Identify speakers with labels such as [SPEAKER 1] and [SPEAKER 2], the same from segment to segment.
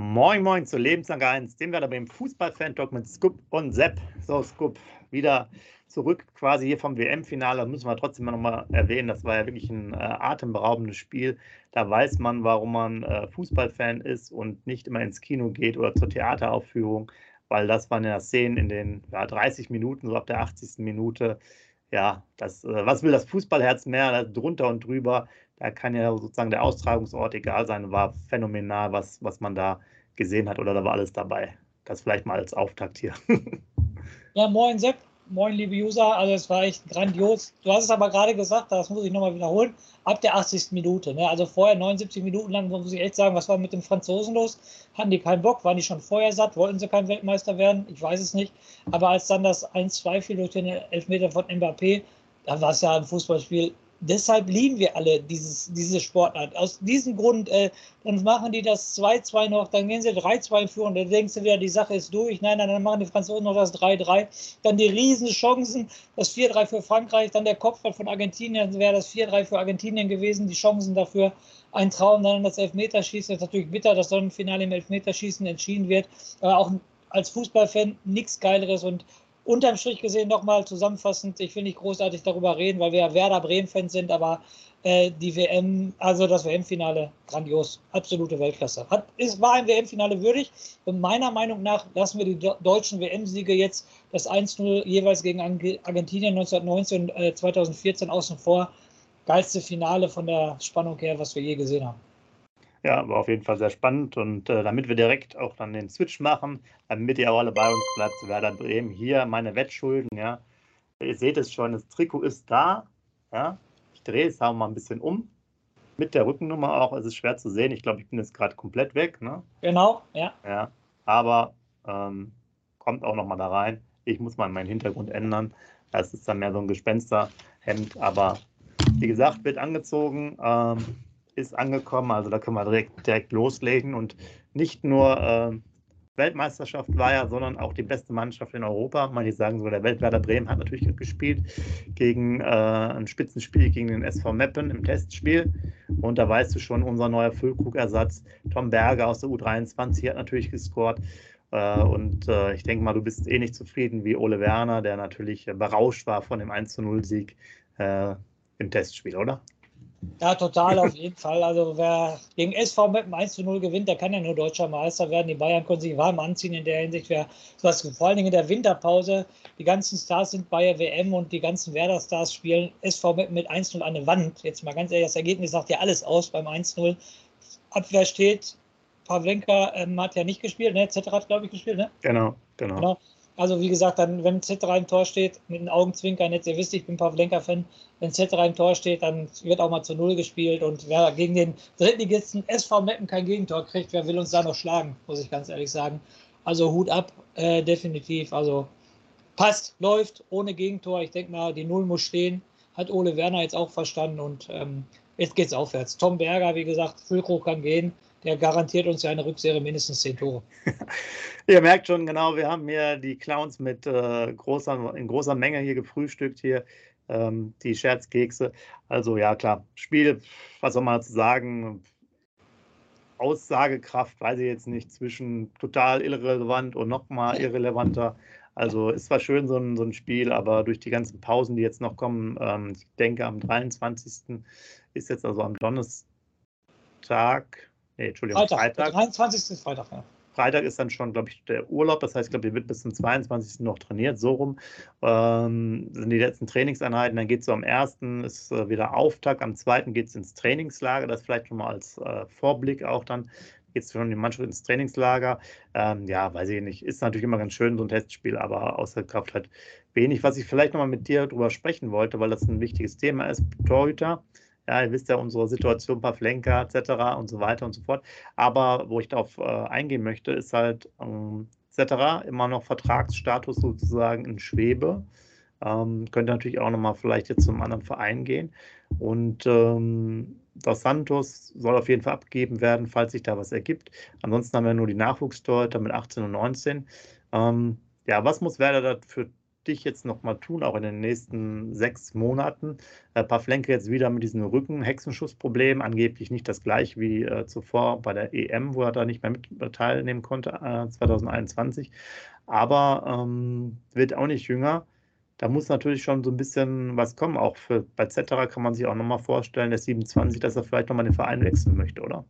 [SPEAKER 1] Moin Moin zu Lebenslang 1, dem da beim Fußball-Fan-Talk mit Scoop und Sepp. So, Scoop, wieder zurück quasi hier vom WM-Finale. Müssen wir trotzdem noch mal erwähnen, das war ja wirklich ein äh, atemberaubendes Spiel. Da weiß man, warum man äh, Fußballfan ist und nicht immer ins Kino geht oder zur Theateraufführung, weil das waren ja Szenen in den ja, 30 Minuten, so ab der 80. Minute. Ja, das, äh, was will das Fußballherz mehr? drunter und drüber. Da kann ja sozusagen der Austragungsort egal sein. War phänomenal, was, was man da gesehen hat oder da war alles dabei. Das vielleicht mal als Auftakt hier.
[SPEAKER 2] ja, moin Sepp, moin liebe User. Also es war echt grandios. Du hast es aber gerade gesagt, das muss ich nochmal wiederholen, ab der 80. Minute. Ne? Also vorher 79 Minuten lang, muss ich echt sagen, was war mit den Franzosen los? Hatten die keinen Bock? Waren die schon vorher satt? Wollten sie kein Weltmeister werden? Ich weiß es nicht. Aber als dann das 1-2 fiel durch den Elfmeter von Mbappé, da war es ja ein Fußballspiel deshalb lieben wir alle dieses, diese Sportart. Aus diesem Grund, äh, dann machen die das 2-2 noch, dann gehen sie 3-2 führen, dann denkst du wieder, die Sache ist durch. Nein, nein, dann machen die Franzosen noch das 3-3. Dann die Riesenchancen, das 4-3 für Frankreich, dann der Kopfball von Argentinien, wäre das 4-3 für Argentinien gewesen, die Chancen dafür. Ein Traum, dann das Elfmeterschießen. Das ist natürlich bitter, dass dann im Finale im Elfmeterschießen entschieden wird. Aber auch als Fußballfan nichts Geileres und unterm Strich gesehen nochmal zusammenfassend, ich will nicht großartig darüber reden, weil wir ja Werder Bremen-Fans sind, aber äh, die WM, also das WM-Finale, grandios, absolute Weltklasse. Hat, ist, war ein WM-Finale würdig und meiner Meinung nach lassen wir die deutschen WM-Siege jetzt das 1-0 jeweils gegen Argentinien 1919 und äh, 2014 außen vor. Geilste Finale von der Spannung her, was wir je gesehen haben.
[SPEAKER 1] Ja, war auf jeden Fall sehr spannend und äh, damit wir direkt auch dann den Switch machen, damit ihr auch alle bei uns bleibt, zu Werder Bremen, hier meine Wettschulden, ja. Ihr seht es schon, das Trikot ist da, ja. Ich drehe es auch mal ein bisschen um. Mit der Rückennummer auch, es ist schwer zu sehen. Ich glaube, ich bin jetzt gerade komplett weg, ne?
[SPEAKER 2] Genau, ja.
[SPEAKER 1] Ja, aber ähm, kommt auch nochmal da rein. Ich muss mal meinen Hintergrund ändern. Das ist dann mehr so ein Gespensterhemd, aber wie gesagt, wird angezogen. Ähm, ist angekommen. Also da können wir direkt, direkt loslegen. Und nicht nur äh, Weltmeisterschaft war ja, sondern auch die beste Mannschaft in Europa. Manche sagen sogar, der Weltwerder Bremen hat natürlich gespielt gegen äh, ein Spitzenspiel gegen den SV Meppen im Testspiel. Und da weißt du schon, unser neuer Füllkrug-Ersatz, Tom Berger aus der U23, hat natürlich gescored. Äh, und äh, ich denke mal, du bist eh nicht zufrieden wie Ole Werner, der natürlich berauscht war von dem 1-0-Sieg äh, im Testspiel, oder?
[SPEAKER 2] Ja, total, auf jeden Fall. Also wer gegen SV mit einem 1 zu 0 gewinnt, der kann ja nur deutscher Meister werden. Die Bayern können sich warm anziehen in der Hinsicht. Wer was vor allen Dingen in der Winterpause, die ganzen Stars sind bei der WM und die ganzen Werder-Stars spielen SV mit, mit 1-0 an der Wand. Jetzt mal ganz ehrlich, das Ergebnis sagt ja alles aus beim 1-0. Abwehr steht, Pavlenka ähm, hat ja nicht gespielt, ne? Z hat, glaube ich, gespielt, ne?
[SPEAKER 1] Genau, genau. genau.
[SPEAKER 2] Also wie gesagt, dann, wenn Zetterer im Tor steht, mit den Augenzwinkern, jetzt ihr wisst, ich bin Pavlenka-Fan, wenn Zetterer im Tor steht, dann wird auch mal zu Null gespielt und wer gegen den Drittligisten SV Meppen kein Gegentor kriegt, wer will uns da noch schlagen, muss ich ganz ehrlich sagen. Also Hut ab, äh, definitiv. Also passt, läuft, ohne Gegentor. Ich denke mal, die Null muss stehen. Hat Ole Werner jetzt auch verstanden und ähm, jetzt geht's aufwärts. Tom Berger, wie gesagt, Füllkrug kann gehen der garantiert uns ja eine Rückserie mindestens zehn Tore.
[SPEAKER 1] Ihr merkt schon genau, wir haben hier die Clowns mit äh, großer, in großer Menge hier gefrühstückt hier, ähm, die Scherzkekse. Also ja, klar, Spiel, was soll man dazu sagen? Aussagekraft, weiß ich jetzt nicht, zwischen total irrelevant und nochmal irrelevanter. Also ist zwar schön so ein, so ein Spiel, aber durch die ganzen Pausen, die jetzt noch kommen, ähm, ich denke am 23. ist jetzt also am Donnerstag, Nee, Entschuldigung,
[SPEAKER 2] Freitag. Freitag. Der 23. ist Freitag, ja.
[SPEAKER 1] Freitag ist dann schon, glaube ich, der Urlaub. Das heißt, ich glaube, die wird bis zum 22. noch trainiert. So rum ähm, sind die letzten Trainingseinheiten. Dann geht es so am 1. ist äh, wieder Auftakt. Am 2. geht es ins Trainingslager. Das vielleicht schon mal als äh, Vorblick auch dann jetzt schon die Mannschaft ins Trainingslager. Ähm, ja, weiß ich nicht. Ist natürlich immer ganz schön, so ein Testspiel, aber außer Kraft halt wenig. Was ich vielleicht nochmal mit dir drüber sprechen wollte, weil das ein wichtiges Thema ist, Torhüter. Ja, ihr wisst ja unsere Situation, Pavlenka etc. und so weiter und so fort. Aber wo ich darauf äh, eingehen möchte, ist halt ähm, etc. immer noch Vertragsstatus sozusagen in Schwebe. Ähm, könnte natürlich auch nochmal vielleicht jetzt zum anderen Verein gehen. Und ähm, Dos Santos soll auf jeden Fall abgegeben werden, falls sich da was ergibt. Ansonsten haben wir nur die Nachwuchstorhüter mit 18 und 19. Ähm, ja, was muss Werder da dich jetzt nochmal tun, auch in den nächsten sechs Monaten? Äh, Pavlenke jetzt wieder mit diesem Rücken-Hexenschussproblem, angeblich nicht das gleiche wie äh, zuvor bei der EM, wo er da nicht mehr mit teilnehmen konnte, äh, 2021. Aber ähm, wird auch nicht jünger da muss natürlich schon so ein bisschen was kommen. Auch für bei Zetterer kann man sich auch nochmal vorstellen, der 27, dass er vielleicht nochmal den Verein wechseln möchte, oder?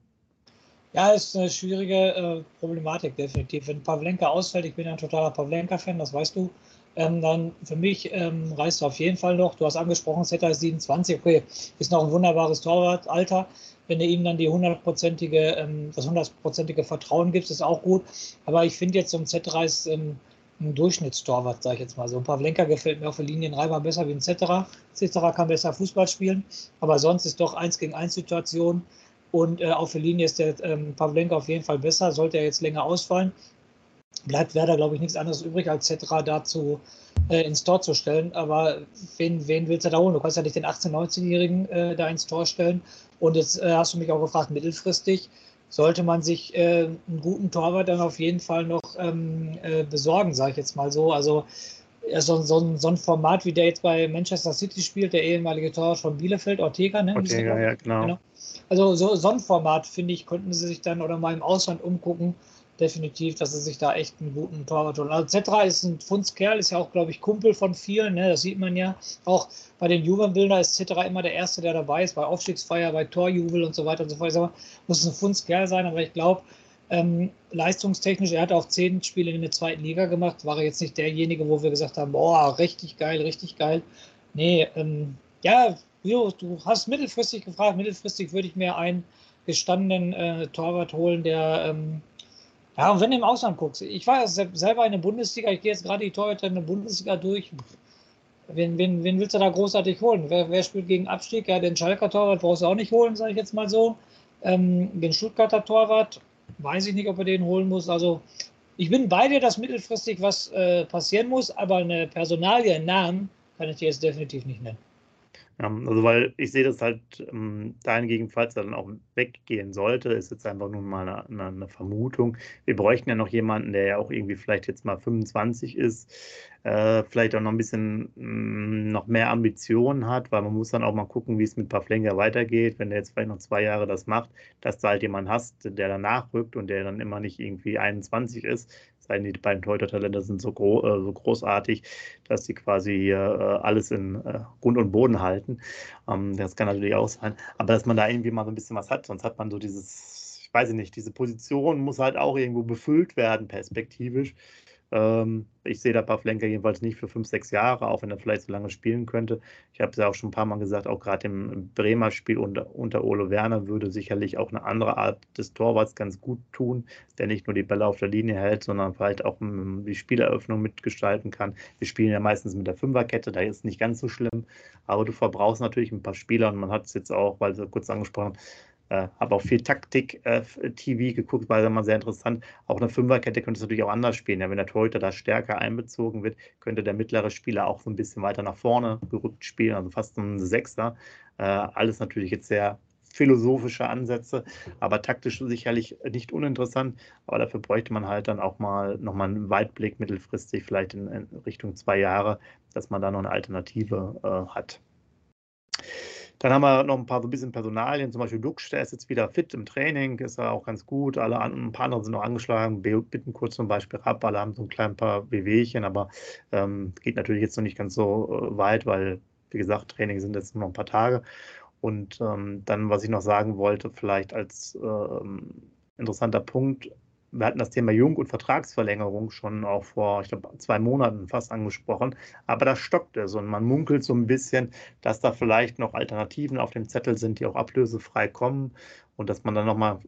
[SPEAKER 2] Ja, ist eine schwierige äh, Problematik, definitiv. Wenn Pavlenka ausfällt, ich bin ein totaler Pavlenka-Fan, das weißt du, ähm, dann für mich ähm, reißt er auf jeden Fall noch. Du hast angesprochen, Zetter ist 27, okay, ist noch ein wunderbares Torwartalter. Wenn du ihm dann die hundertprozentige, ähm, das hundertprozentige Vertrauen gibst, ist auch gut. Aber ich finde jetzt so ein ist ähm, ein Durchschnittstorwart, sage ich jetzt mal so. Ein Pavlenka gefällt mir auf der Linienreiber besser wie ein Zetterer. Zetterer kann besser Fußball spielen, aber sonst ist doch 1 gegen 1 Situation und äh, auf der Linie ist der ähm, Pavlenka auf jeden Fall besser. Sollte er jetzt länger ausfallen, bleibt Werder, glaube ich, nichts anderes übrig, als Zetterer dazu äh, ins Tor zu stellen. Aber wen, wen willst du da holen? Du kannst ja nicht den 18-, 19-Jährigen äh, da ins Tor stellen. Und jetzt äh, hast du mich auch gefragt, mittelfristig sollte man sich äh, einen guten Torwart dann auf jeden Fall noch ähm, äh, besorgen, sage ich jetzt mal so. Also so, so, so, ein Format, wie der jetzt bei Manchester City spielt, der ehemalige Torwart von Bielefeld, Ortega, ne?
[SPEAKER 1] Ortega, ja, genau. genau.
[SPEAKER 2] Also so, so ein Format, finde ich, könnten sie sich dann oder mal im Ausland umgucken, definitiv, dass sie sich da echt einen guten Torwart holen. Also Zetra ist ein Fundskerl, ist ja auch, glaube ich, Kumpel von vielen, ne? das sieht man ja. Auch bei den Jugendbildern ist Zetra immer der Erste, der dabei ist, bei Aufstiegsfeier, bei Torjubel und so weiter und so fort. Ich sag mal, muss ein Fundskerl sein, aber ich glaube, ähm, leistungstechnisch, er hat auch zehn Spiele in der zweiten Liga gemacht, war er jetzt nicht derjenige, wo wir gesagt haben, boah, richtig geil, richtig geil. Nee, ähm, ja, du hast mittelfristig gefragt, mittelfristig würde ich mir einen gestandenen äh, Torwart holen, der ähm, ja, und wenn du im Ausland guckst, ich war ja selber in der Bundesliga, ich gehe jetzt gerade die Torhüter in der Bundesliga durch. Wen, wen, wen willst du da großartig holen? Wer, wer spielt gegen Abstieg? Ja, den Schalker Torwart brauchst du auch nicht holen, sage ich jetzt mal so. Ähm, den Stuttgarter Torwart, weiß ich nicht, ob er den holen muss. Also, ich bin bei dir, dass mittelfristig was äh, passieren muss, aber eine Personalie, einen Namen, kann ich dir jetzt definitiv nicht nennen.
[SPEAKER 1] Ja, also weil ich sehe das halt ähm, dahingegen, falls er dann auch weggehen sollte, ist jetzt einfach nur mal eine, eine, Vermutung. Wir bräuchten ja noch jemanden, der ja auch irgendwie vielleicht jetzt mal 25 ist, äh, vielleicht auch noch ein bisschen mh, mm, noch mehr Ambitionen hat, weil man muss dann auch mal gucken, wie es mit Pavlenka weitergeht, wenn der jetzt vielleicht noch zwei Jahre das macht, dass du halt jemanden hast, der danach rückt und der dann immer nicht irgendwie 21 ist, sein, die beiden Torhüter-Talente sind so, gro äh, so, großartig, dass sie quasi hier äh, alles in äh, Grund und Boden halten. Ähm, das kann natürlich auch sein. Aber dass man da irgendwie mal so ein bisschen was hat, sonst hat man so dieses, ich weiß nicht, diese Position muss halt auch irgendwo befüllt werden, perspektivisch. Ähm, ich sehe da Pavlenka jedenfalls nicht für fünf, sechs Jahre, auch wenn er vielleicht so lange spielen könnte. Ich habe es ja auch schon ein paar Mal gesagt, auch gerade im Bremer Spiel unter, unter Olo Werner würde sicherlich auch eine andere Art des Torwarts ganz gut tun, der nicht nur die Bälle auf der Linie hält, sondern vielleicht auch die Spieleröffnung mitgestalten kann. Wir spielen ja meistens mit der Fünferkette, da ist es nicht ganz so schlimm, aber du verbrauchst natürlich ein paar Spieler und man hat es jetzt auch, weil Sie kurz angesprochen haben, äh, habe auch viel Taktik-TV äh, geguckt, war immer sehr interessant. Auch eine Fünferkette könnte es natürlich auch anders spielen. Ja, wenn der Torhüter da stärker einbezogen wird, könnte der mittlere Spieler auch so ein bisschen weiter nach vorne gerückt spielen, also fast ein Sechster. Äh, alles natürlich jetzt sehr philosophische Ansätze, aber taktisch sicherlich nicht uninteressant. Aber dafür bräuchte man halt dann auch mal nochmal einen Weitblick mittelfristig, vielleicht in, in, Richtung zwei Jahre, dass man da noch eine Alternative äh, hat. Dann haben wir noch ein paar so ein bisschen Personalien, zum Beispiel Duxch, der ist jetzt wieder fit im Training, ist er auch ganz gut. Alle ein paar andere sind noch angeschlagen, bitten kurz zum Beispiel ab, alle haben so ein klein paar Wehwehchen, aber ähm, geht natürlich jetzt noch nicht ganz so äh, weit, weil, wie gesagt, Training sind jetzt nur noch ein paar Tage. Und ähm, dann, was ich noch sagen wollte, vielleicht als ähm, interessanter Punkt, wir hatten das Thema Jung und Vertragsverlängerung schon auch vor, ich glaube, zwei Monaten fast angesprochen. Aber das stockt es und man munkelt so ein bisschen, dass da vielleicht noch Alternativen auf dem Zettel sind, die auch ablösefrei kommen und dass man dann nochmal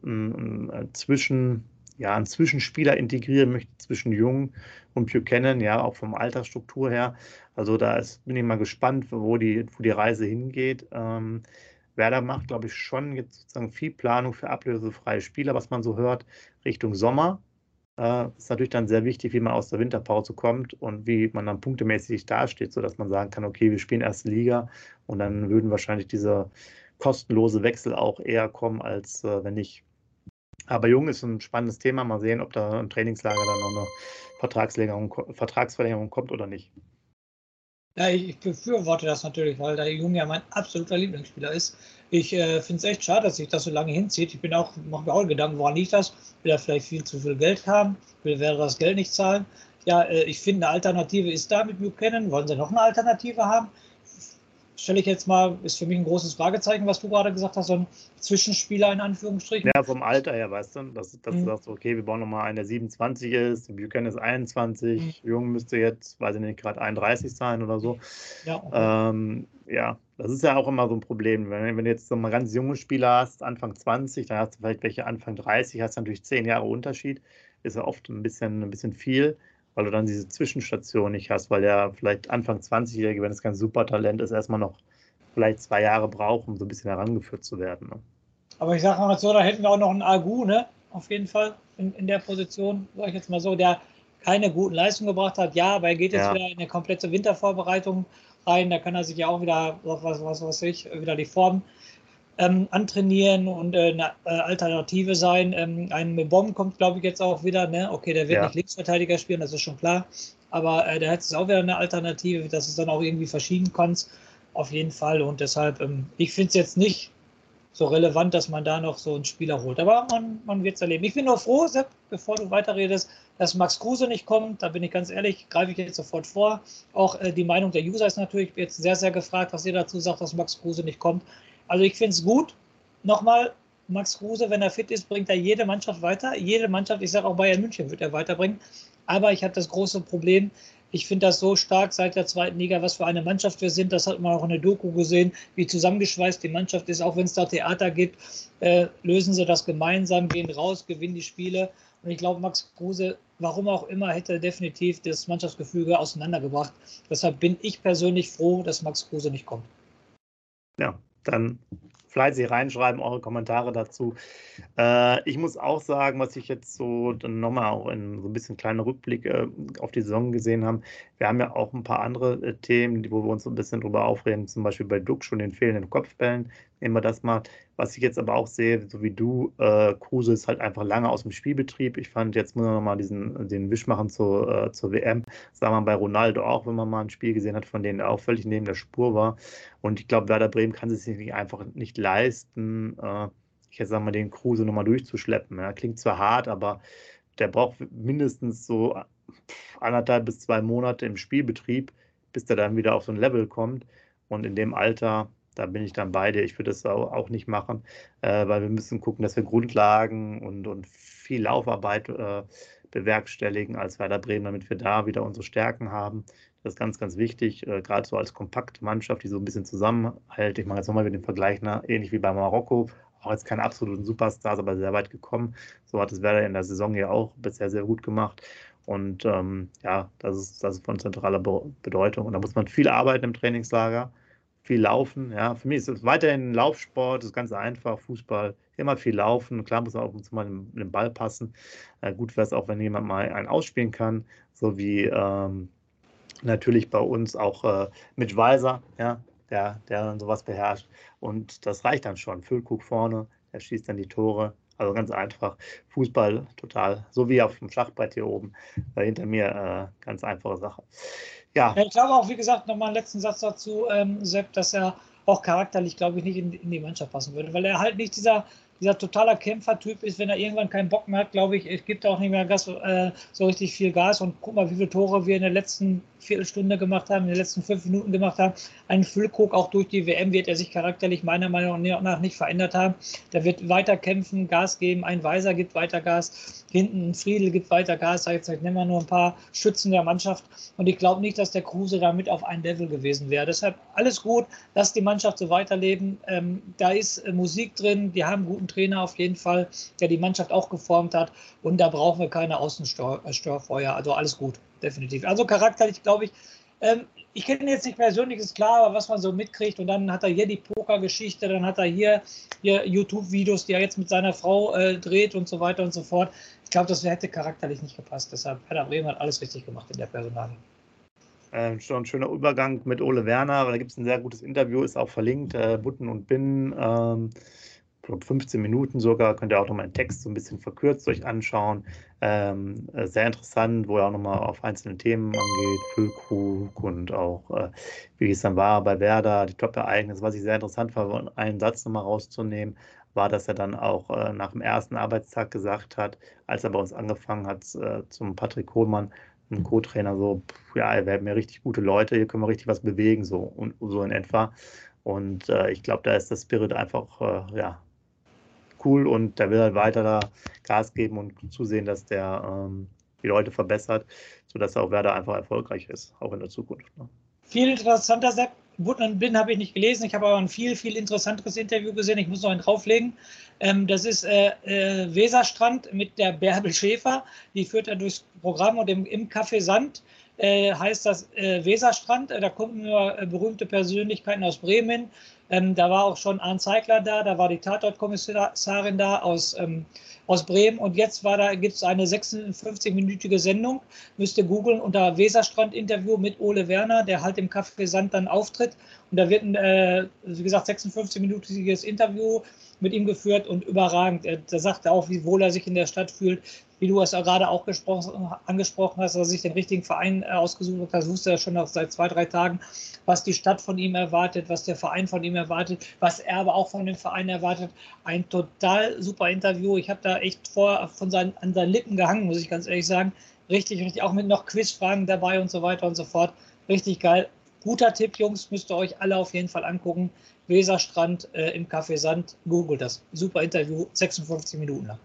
[SPEAKER 1] zwischen ja, einen Zwischenspieler integrieren möchte zwischen Jung und Buchanan, ja, auch vom Altersstruktur her. Also da ist, bin ich mal gespannt, wo die, wo die Reise hingeht. Ähm, Werder macht, glaube ich, schon jetzt sozusagen viel Planung für ablösefreie Spieler, was man so hört, Richtung Sommer. Äh, ist natürlich dann sehr wichtig, wie man aus der Winterpause kommt und wie man dann punktemäßig dasteht, sodass man sagen kann, okay, wir spielen erste Liga und dann würden wahrscheinlich diese kostenlose Wechsel auch eher kommen, als äh, wenn nicht. Aber Jung ist ein spannendes Thema. Mal sehen, ob da im Trainingslager dann noch eine Vertragsverlängerung, Vertragsverlängerung kommt oder nicht.
[SPEAKER 2] Ja, ich befürworte das natürlich, weil der Junge ja mein absoluter Lieblingsspieler ist. Ich äh, finde es echt schade, dass sich das so lange hinzieht. Ich bin auch, mache mir auch Gedanken, woran liegt das? Will er vielleicht viel zu viel Geld haben? Will er das Geld nicht zahlen? Ja, äh, ich finde, eine Alternative ist da mit Buchanan. Wollen sie noch eine Alternative haben? Stelle ich jetzt mal, ist für mich ein großes Fragezeichen, was du gerade gesagt hast, so ein Zwischenspieler in Anführungsstrichen.
[SPEAKER 1] Ja, vom Alter her, weißt du, dass, dass mhm. du sagst, okay, wir bauen nochmal einen, der 27 ist, Buchanan ist 21, mhm. Jung müsste jetzt, weiß ich nicht, gerade 31 sein oder so. Ja, okay. ähm, ja, das ist ja auch immer so ein Problem. Wenn, wenn du jetzt so mal ganz junge Spieler hast, Anfang 20, dann hast du vielleicht welche Anfang 30, hast du natürlich 10 Jahre Unterschied, ist ja oft ein bisschen, ein bisschen viel weil du dann diese Zwischenstation nicht hast, weil der vielleicht Anfang 20-Jährige, wenn es kein Supertalent ist, erstmal noch vielleicht zwei Jahre braucht, um so ein bisschen herangeführt zu werden. Ne?
[SPEAKER 2] Aber ich sage mal so, da hätten wir auch noch einen Agu, ne? Auf jeden Fall in, in der Position, sage ich jetzt mal so, der keine guten Leistungen gebracht hat. Ja, aber er geht jetzt ja. wieder in eine komplette Wintervorbereitung rein. Da kann er sich ja auch wieder, was, was, was weiß ich, wieder die Form ähm, antrainieren und äh, eine äh, Alternative sein. Ähm, ein Bomb kommt, glaube ich, jetzt auch wieder. Ne? Okay, der wird ja. nicht Linksverteidiger spielen, das ist schon klar. Aber äh, der hat jetzt auch wieder eine Alternative, dass es dann auch irgendwie verschieben kannst. Auf jeden Fall. Und deshalb, ähm, ich finde es jetzt nicht so relevant, dass man da noch so einen Spieler holt. Aber man, man wird es erleben. Ich bin nur froh, Sepp, bevor du weiterredest, dass Max Kruse nicht kommt. Da bin ich ganz ehrlich, greife ich jetzt sofort vor. Auch äh, die Meinung der User ist natürlich jetzt sehr, sehr gefragt, was ihr dazu sagt, dass Max Kruse nicht kommt. Also ich finde es gut. Nochmal, Max Kruse, wenn er fit ist, bringt er jede Mannschaft weiter. Jede Mannschaft, ich sage auch Bayern München, wird er weiterbringen. Aber ich habe das große Problem, ich finde das so stark seit der zweiten Liga, was für eine Mannschaft wir sind. Das hat man auch in der Doku gesehen, wie zusammengeschweißt die Mannschaft ist. Auch wenn es da Theater gibt, äh, lösen sie das gemeinsam, gehen raus, gewinnen die Spiele. Und ich glaube, Max Kruse, warum auch immer, hätte definitiv das Mannschaftsgefüge auseinandergebracht. Deshalb bin ich persönlich froh, dass Max Kruse nicht kommt.
[SPEAKER 1] Ja, dann fleißig reinschreiben, eure Kommentare dazu. Äh, ich muss auch sagen, was ich jetzt so dann nochmal auch in so ein bisschen kleiner Rückblick äh, auf die Saison gesehen haben. Wir haben ja auch ein paar andere äh, Themen, wo wir uns so ein bisschen drüber aufreden, zum Beispiel bei Duck schon den fehlenden Kopfbällen. Wir das mal. Was ich jetzt aber auch sehe, so wie du, äh, Kruse ist halt einfach lange aus dem Spielbetrieb. Ich fand, jetzt muss man nochmal diesen, den Wisch machen zur, äh, zur WM. Das sah man bei Ronaldo auch, wenn man mal ein Spiel gesehen hat, von denen er auch völlig neben der Spur war. Und ich glaube, Werder Bremen kann es sich einfach nicht leisten, äh, ich jetzt sag mal, den Kruse nochmal durchzuschleppen. Ja. Klingt zwar hart, aber der braucht mindestens so anderthalb bis zwei Monate im Spielbetrieb, bis der dann wieder auf so ein Level kommt. Und in dem Alter, da bin ich dann bei dir. Ich würde das auch nicht machen, äh, weil wir müssen gucken, dass wir Grundlagen und, und viel Laufarbeit äh, bewerkstelligen als Werder Bremen, damit wir da wieder unsere Stärken haben. Das ist ganz, ganz wichtig, äh, gerade so als Kompaktmannschaft, die so ein bisschen zusammenhält. Ich mache jetzt nochmal mit dem Vergleich, ne? ähnlich wie bei Marokko, auch jetzt keine absoluten Superstars, aber sehr weit gekommen. So hat es Werder in der Saison ja auch bisher sehr gut gemacht. Und ähm, ja, das ist, das ist von zentraler Bedeutung. Und da muss man viel arbeiten im Trainingslager viel laufen. Ja, für mich ist es weiterhin Laufsport, ist ganz einfach. Fußball, immer viel laufen. Klar muss man auch mal mit dem Ball passen. Äh, gut wäre es auch, wenn jemand mal einen ausspielen kann, so wie ähm, natürlich bei uns auch äh, Mitch Weiser, ja, der, der dann sowas beherrscht. Und das reicht dann schon. Füllkrug vorne, er schießt dann die Tore. Also ganz einfach. Fußball total, so wie auf dem Schachbrett hier oben. Äh, hinter mir äh, ganz einfache Sache.
[SPEAKER 2] Ja. Ich glaube auch, wie gesagt, nochmal einen letzten Satz dazu, ähm, Sepp, dass er auch charakterlich, glaube ich, nicht in, in, die Mannschaft passen würde, weil er halt nicht dieser, dieser totaler Kämpfertyp ist, wenn er irgendwann keinen Bock mehr hat, glaube ich, es gibt auch nicht mehr Gas, äh, so richtig viel Gas und guck mal, wie viele Tore wir in der letzten Viertelstunde gemacht haben, in den letzten fünf Minuten gemacht haben. Ein Füllkrug, auch durch die WM wird er sich charakterlich meiner Meinung nach nicht verändert haben. Der wird weiter kämpfen, Gas geben. Ein Weiser gibt weiter Gas. Hinten ein Friedel gibt weiter Gas. Jetzt nehmen wir nur ein paar Schützen der Mannschaft. Und ich glaube nicht, dass der Kruse damit auf ein Level gewesen wäre. Deshalb alles gut. Lass die Mannschaft so weiterleben. Ähm, da ist äh, Musik drin. Die haben einen guten Trainer auf jeden Fall, der die Mannschaft auch geformt hat. Und da brauchen wir keine Außenstörfeuer. Also alles gut, definitiv. Also charakterlich glaube ich, ähm, ich kenne jetzt nicht persönlich, ist klar, aber was man so mitkriegt. Und dann hat er hier die Poker-Geschichte, dann hat er hier, hier YouTube-Videos, die er jetzt mit seiner Frau äh, dreht und so weiter und so fort. Ich glaube, das hätte charakterlich nicht gepasst. Deshalb, Werder Bremen hat alles richtig gemacht in der Personalie.
[SPEAKER 1] Ähm, schon ein schöner Übergang mit Ole Werner, weil da gibt es ein sehr gutes Interview, ist auch verlinkt, äh, Butten und Binnen. Ähm, 15 Minuten sogar, könnt ihr auch nochmal einen Text so ein bisschen verkürzt euch anschauen. Ähm, äh, sehr interessant, wo er auch nochmal auf einzelne Themen angeht, Füllkrug und auch, äh, wie es dann war bei Werder, die Top-Ereignisse. Was ich sehr interessant war, einen Satz nochmal rauszunehmen, war, dass er dann auch äh, nach dem ersten Arbeitstag gesagt hat, als er bei uns angefangen hat, äh, zum Patrick Kohlmann, ein Co-Trainer, so, ja, wir haben ja richtig gute Leute, hier können wir richtig was bewegen, so und so in etwa. Und äh, ich glaube, da ist das Spirit einfach, äh, ja, cool und der will halt weiter da Gas geben und zusehen, dass der ähm, die Leute verbessert, sodass auch Werder einfach erfolgreich ist, auch in der Zukunft. Ne?
[SPEAKER 2] Viel interessanter Sepp. Button Bin habe ich nicht gelesen. Ich habe aber ein viel, viel interessanteres Interview gesehen. Ich muss noch einen drauflegen. Ähm, das ist äh, äh, Weserstrand mit der Bärbel Schäfer. Die führt er durchs Programm und im, im Café Sand heißt das äh, Weserstrand. da kommen nur äh, berühmte Persönlichkeiten aus Bremen, ähm, da war auch schon Arndt Zeigler da, da war die Tatortkommissarin da aus, ähm, aus Bremen. Und jetzt da, gibt es eine 56-minütige Sendung, müsst ihr googeln, unter Weserstrand-Interview mit Ole Werner, der halt im Café Sand dann auftritt. Und da wird ein, äh, wie gesagt, 56-minütiges Interview mit ihm geführt und überragend. Er, da sagt er auch, wie wohl er sich in der Stadt fühlt, wie du es gerade auch angesprochen hast, dass er sich den richtigen Verein äh, ausgesucht hat. Das wusste er schon noch seit zwei, drei Tagen, was die Stadt von ihm erwartet, was der Verein von ihm erwartet, was er aber auch von dem Verein erwartet. Ein total super Interview. Ich habe da echt vor von seinen, an seinen Lippen gehangen, muss ich ganz ehrlich sagen. Richtig, richtig, auch mit noch Quizfragen dabei und so weiter und so fort. Richtig geil. Guter Tipp, Jungs, müsst ihr euch alle auf jeden Fall angucken. Weserstrand äh, im Café Sand, googelt das. Super Interview, 56 Minuten lang.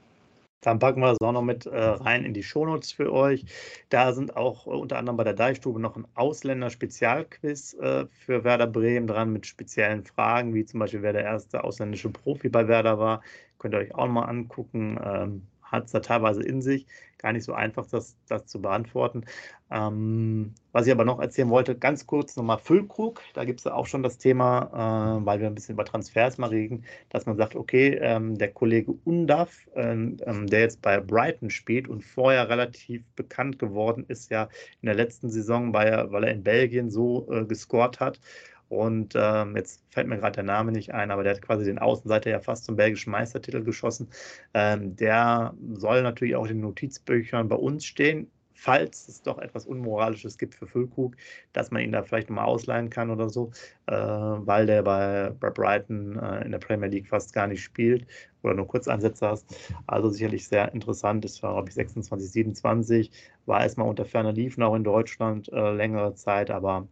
[SPEAKER 1] Dann packen wir das auch noch mit äh, rein in die Shownotes für euch. Da sind auch äh, unter anderem bei der Deichstube noch ein Ausländer-Spezialquiz äh, für Werder Bremen dran mit speziellen Fragen, wie zum Beispiel, wer der erste ausländische Profi bei Werder war. Könnt ihr euch auch mal angucken. Ähm, hat es da teilweise in sich. Gar nicht so einfach, das, das zu beantworten. Ähm, was ich aber noch erzählen wollte, ganz kurz nochmal Füllkrug. Da gibt es ja auch schon das Thema, äh, weil wir ein bisschen über Transfers mal reden, dass man sagt, okay, ähm, der Kollege Undaf, ähm, ähm, der jetzt bei Brighton spielt und vorher relativ bekannt geworden ist, ja in der letzten Saison, weil er, weil er in Belgien so äh, gescored hat und ähm, jetzt fällt mir gerade der Name nicht ein, aber der hat quasi den Außenseiter ja fast zum belgischen Meistertitel geschossen. Ähm, der soll natürlich auch in den Notizbüchern bei uns stehen, falls es doch etwas Unmoralisches gibt für Füllkrug, dass man ihn da vielleicht nochmal ausleihen kann oder so, äh, weil der bei, Brighton äh, in der Premier League fast gar nicht spielt oder nur Kurzeinsätze hast. Also sicherlich sehr interessant. Das war, glaube ich, 26, 27, war erstmal unter ferner Liefen auch in Deutschland äh, längere Zeit, aber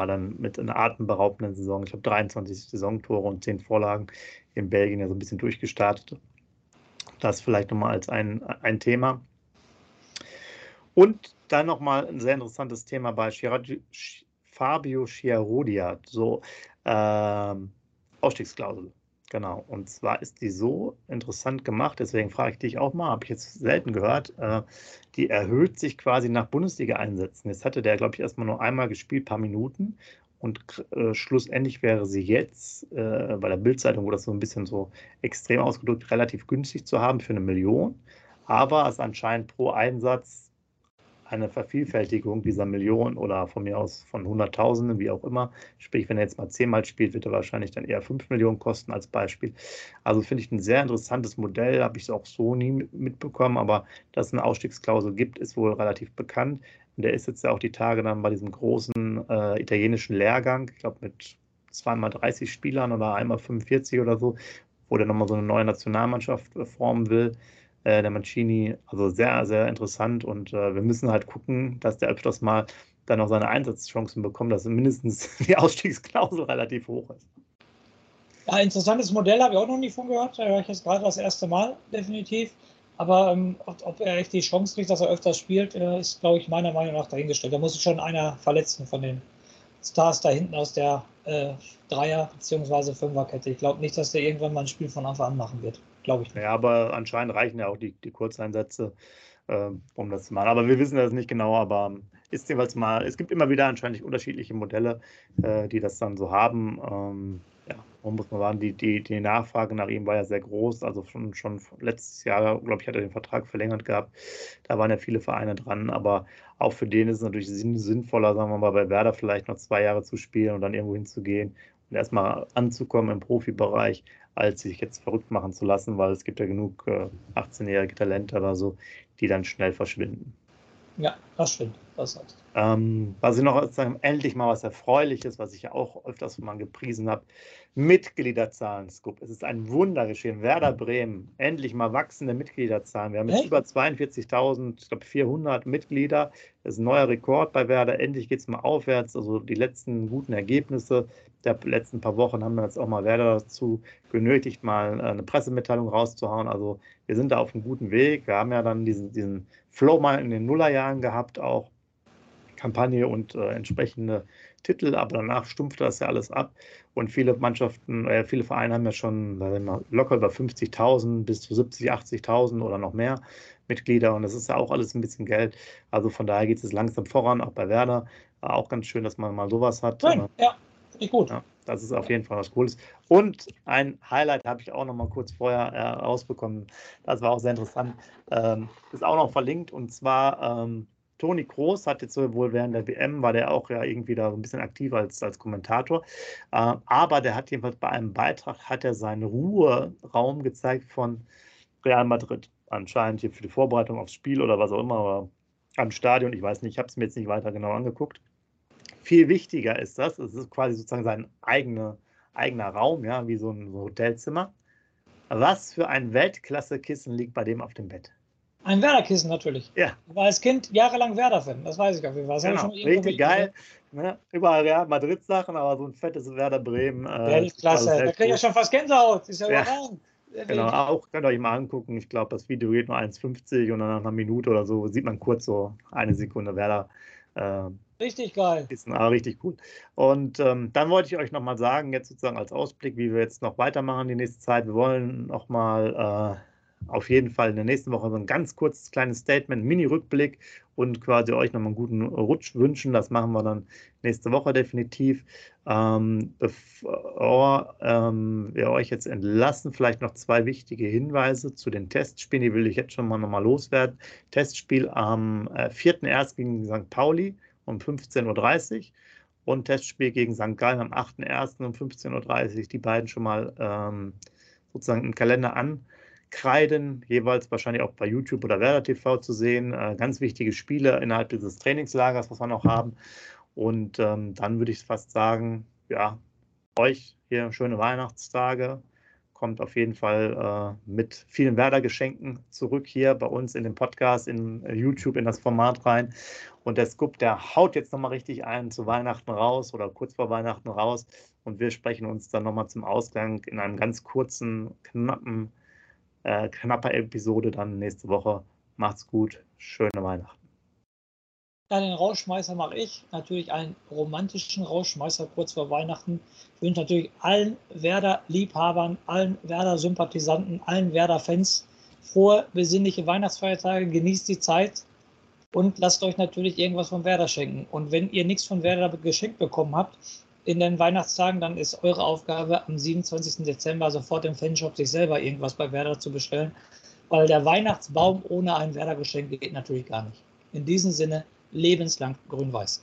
[SPEAKER 1] war dann mit einer atemberaubenden Saison. Ich habe 23 Saisontore und 10 Vorlagen in Belgien ja so ein bisschen durchgestartet. Das vielleicht nochmal als ein, ein Thema. Und dann nochmal ein sehr interessantes Thema bei Chiragi, Fabio Chiarodia, so ähm, Ausstiegsklausel. Genau, und zwar ist die so interessant gemacht, deswegen frage ich dich auch mal, habe ich jetzt selten gehört, äh, die erhöht sich quasi nach Bundesliga-Einsätzen. Jetzt hatte der, glaube ich, erstmal nur einmal gespielt, paar Minuten und äh, schlussendlich wäre sie jetzt, äh, bei der Bildzeitung wurde das so ein bisschen so extrem ausgedrückt, relativ günstig zu haben für eine Million, aber es anscheinend pro Einsatz eine Vervielfältigung dieser Millionen oder von mir aus von Hunderttausenden, wie auch immer. Sprich, wenn er jetzt mal zehnmal spielt, wird er wahrscheinlich dann eher fünf Millionen kosten als Beispiel. Also finde ich ein sehr interessantes Modell, habe ich auch so nie mitbekommen, aber dass es eine Ausstiegsklausel gibt, ist wohl relativ bekannt. Und der ist jetzt ja auch die Tage dann bei diesem großen äh, italienischen Lehrgang, ich glaube mit zweimal 30 Spielern oder einmal 45 oder so, wo der nochmal so eine neue Nationalmannschaft äh, formen will äh, der Mancini. Also sehr, sehr interessant und äh, wir müssen halt gucken, dass der öfters mal dann noch seine Einsatzchancen bekommt, dass mindestens die Ausstiegsklausel relativ hoch ist.
[SPEAKER 2] Ja, interessantes Modell habe ich auch noch nie von gehört. Da höre ich jetzt gerade das erste Mal, definitiv. Aber ähm, ob, ob, er echt die Chance kriegt, dass er öfters spielt, äh, ist, glaube ich, meiner Meinung nach dahingestellt. Da muss sich schon einer verletzen von den Stars da hinten aus der äh, Dreier- bzw. Fünferkette. Ich glaube nicht, dass der irgendwann mal ein Spiel von Anfang an machen wird. Glaube ich
[SPEAKER 1] nicht. Ja, aber anscheinend reichen ja auch die, die Kurzeinsätze, äh, um das zu machen. Aber wir wissen das nicht genau, aber ist jeweils mal, es gibt immer wieder anscheinend unterschiedliche Modelle, äh, die das dann so haben. Ähm, ja, man muss man sagen, die, die, die Nachfrage nach ihm war ja sehr groß. Also schon, schon letztes Jahr, glaube ich, hat er den Vertrag verlängert gehabt. Da waren ja viele Vereine dran, aber auch für den ist es natürlich sinnvoller, sagen wir mal, bei Werder vielleicht noch zwei Jahre zu spielen und dann irgendwo hinzugehen und erstmal anzukommen im Profibereich, als sich jetzt verrückt machen zu lassen, weil es gibt ja genug äh, 18-jährige Talente oder so, die dann schnell verschwinden.
[SPEAKER 2] Ja, das stimmt. Heißt.
[SPEAKER 1] ähm, was ich noch sagen, endlich mal was Erfreuliches, was ich ja auch öfters mal gepriesen habe. Mitgliederzahlen, Scoop. Es ist ein Wunder geschehen. Werder Bremen, endlich mal wachsende Mitgliederzahlen. Wir haben jetzt Echt? über 42.000, ich glaube 400 Mitglieder. Das ist ein neuer Rekord bei Werder. Endlich geht es mal aufwärts. Also die letzten guten Ergebnisse der letzten paar Wochen haben wir jetzt auch mal Werder dazu genötigt, mal äh, eine Pressemitteilung rauszuhauen. Also wir sind da auf einem guten Weg. Wir haben ja dann diesen, diesen Flow mal in den Nullerjahren gehabt, auch Kampagne und äh, entsprechende Titel, aber danach stumpfte das ja alles ab. Und viele Mannschaften, äh, viele Vereine haben ja schon wir, locker über 50.000 bis zu 70.000, 80.000 oder noch mehr Mitglieder. Und das ist ja auch alles ein bisschen Geld. Also von daher geht es langsam voran, auch bei Werder. Auch ganz schön, dass man mal sowas hat.
[SPEAKER 2] Nein, ja, nicht gut. Ja,
[SPEAKER 1] das ist auf jeden Fall was Cooles. Und ein Highlight habe ich auch noch mal kurz vorher äh, rausbekommen. Das war auch sehr interessant. Ähm, ist auch noch verlinkt und zwar. Ähm, Toni Kroos hat jetzt wohl während der WM, war der auch ja irgendwie da ein bisschen aktiv als, als Kommentator. Äh, aber der hat jedenfalls bei einem Beitrag hat er seinen Ruheraum gezeigt von Real Madrid. Anscheinend hier für die Vorbereitung aufs Spiel oder was auch immer, aber am Stadion, ich weiß nicht, ich habe es mir jetzt nicht weiter genau angeguckt. Viel wichtiger ist das, es ist quasi sozusagen sein eigene, eigener Raum, ja, wie so ein Hotelzimmer. Was für ein Weltklasse-Kissen liegt bei dem auf dem Bett?
[SPEAKER 2] Ein Werder-Kissen natürlich. Ja. Ich war als Kind jahrelang Werder-Fan, das weiß ich auf jeden Fall.
[SPEAKER 1] Das genau. Richtig geil. Ne? Überall Real Madrid-Sachen, aber so ein fettes Werder Bremen.
[SPEAKER 2] Äh, Weltklasse, da kriege ich ja schon fast Gänsehaut. Ist ja, ja. überragend.
[SPEAKER 1] Genau, auch könnt ihr euch mal angucken. Ich glaube, das Video geht nur 1,50 und dann nach einer Minute oder so sieht man kurz so eine Sekunde Werder.
[SPEAKER 2] Äh, richtig geil.
[SPEAKER 1] Ist ah, richtig gut. Und ähm, dann wollte ich euch nochmal sagen, jetzt sozusagen als Ausblick, wie wir jetzt noch weitermachen die nächste Zeit. Wir wollen nochmal äh, auf jeden Fall in der nächsten Woche so ein ganz kurzes kleines Statement, Mini-Rückblick und quasi euch nochmal einen guten Rutsch wünschen. Das machen wir dann nächste Woche definitiv. Ähm, bevor ähm, wir euch jetzt entlassen, vielleicht noch zwei wichtige Hinweise zu den Testspielen, die will ich jetzt schon mal nochmal loswerden. Testspiel am äh, 4.1. gegen St. Pauli um 15.30 Uhr und Testspiel gegen St. Gallen am 8.1. um 15.30 Uhr. Die beiden schon mal ähm, sozusagen im Kalender an Kreiden, jeweils wahrscheinlich auch bei YouTube oder Werder TV zu sehen. Äh, ganz wichtige Spiele innerhalb dieses Trainingslagers, was wir noch haben. Und ähm, dann würde ich fast sagen, ja, euch hier schöne Weihnachtstage. Kommt auf jeden Fall äh, mit vielen Werder-Geschenken zurück hier bei uns in dem Podcast, in YouTube, in das Format rein. Und der Scoop, der haut jetzt nochmal richtig ein zu Weihnachten raus oder kurz vor Weihnachten raus. Und wir sprechen uns dann nochmal zum Ausgang in einem ganz kurzen, knappen äh, knapper Episode dann nächste Woche. Macht's gut. Schöne Weihnachten.
[SPEAKER 2] Ja, den Rauschmeißer mache ich. Natürlich einen romantischen Rauschmeißer kurz vor Weihnachten. Ich wünsche natürlich allen Werder-Liebhabern, allen Werder-Sympathisanten, allen Werder-Fans frohe, besinnliche Weihnachtsfeiertage. Genießt die Zeit und lasst euch natürlich irgendwas von Werder schenken. Und wenn ihr nichts von Werder geschenkt bekommen habt, in den Weihnachtstagen, dann ist eure Aufgabe am 27. Dezember sofort im Fanshop sich selber irgendwas bei Werder zu bestellen, weil der Weihnachtsbaum ohne ein Werder-Geschenk geht natürlich gar nicht. In diesem Sinne, lebenslang grün-weiß.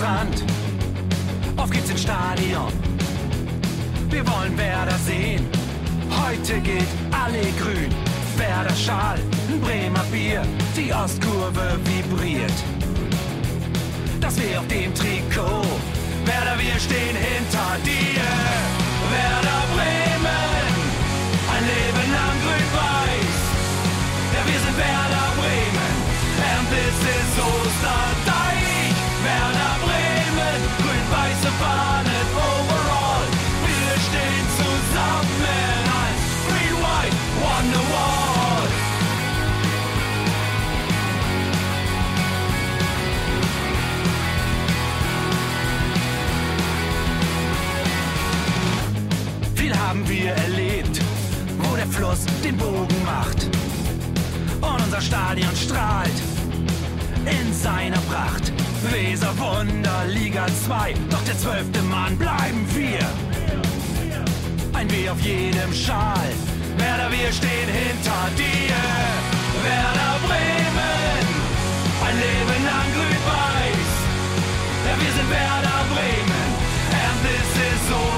[SPEAKER 3] Am 2, doch der zwölfte Mann bleiben wir. Ein W auf jedem Schal, Werder, wir stehen hinter dir. Werder Bremen, ein Leben lang grün-weiß. Ja, wir sind Werder Bremen, and this is Osterdeich.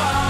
[SPEAKER 3] far.